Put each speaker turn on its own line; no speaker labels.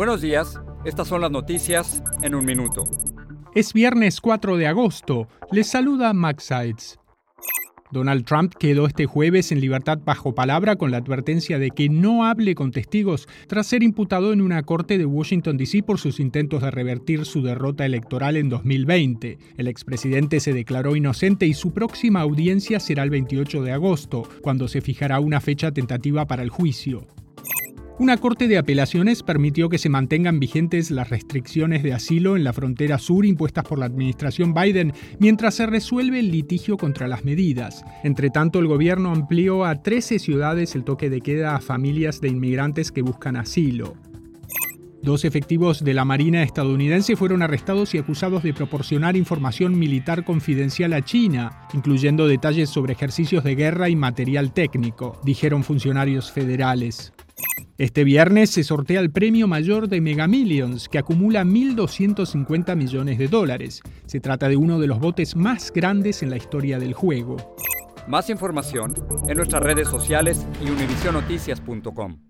Buenos días, estas son las noticias en un minuto.
Es viernes 4 de agosto. Les saluda Max Sides. Donald Trump quedó este jueves en libertad bajo palabra con la advertencia de que no hable con testigos tras ser imputado en una corte de Washington, D.C. por sus intentos de revertir su derrota electoral en 2020. El expresidente se declaró inocente y su próxima audiencia será el 28 de agosto, cuando se fijará una fecha tentativa para el juicio. Una corte de apelaciones permitió que se mantengan vigentes las restricciones de asilo en la frontera sur impuestas por la administración Biden mientras se resuelve el litigio contra las medidas. Entre tanto, el gobierno amplió a 13 ciudades el toque de queda a familias de inmigrantes que buscan asilo. Dos efectivos de la Marina estadounidense fueron arrestados y acusados de proporcionar información militar confidencial a China, incluyendo detalles sobre ejercicios de guerra y material técnico, dijeron funcionarios federales. Este viernes se sortea el premio mayor de Mega Millions, que acumula 1.250 millones de dólares. Se trata de uno de los botes más grandes en la historia del juego.
Más información en nuestras redes sociales y univisionoticias.com.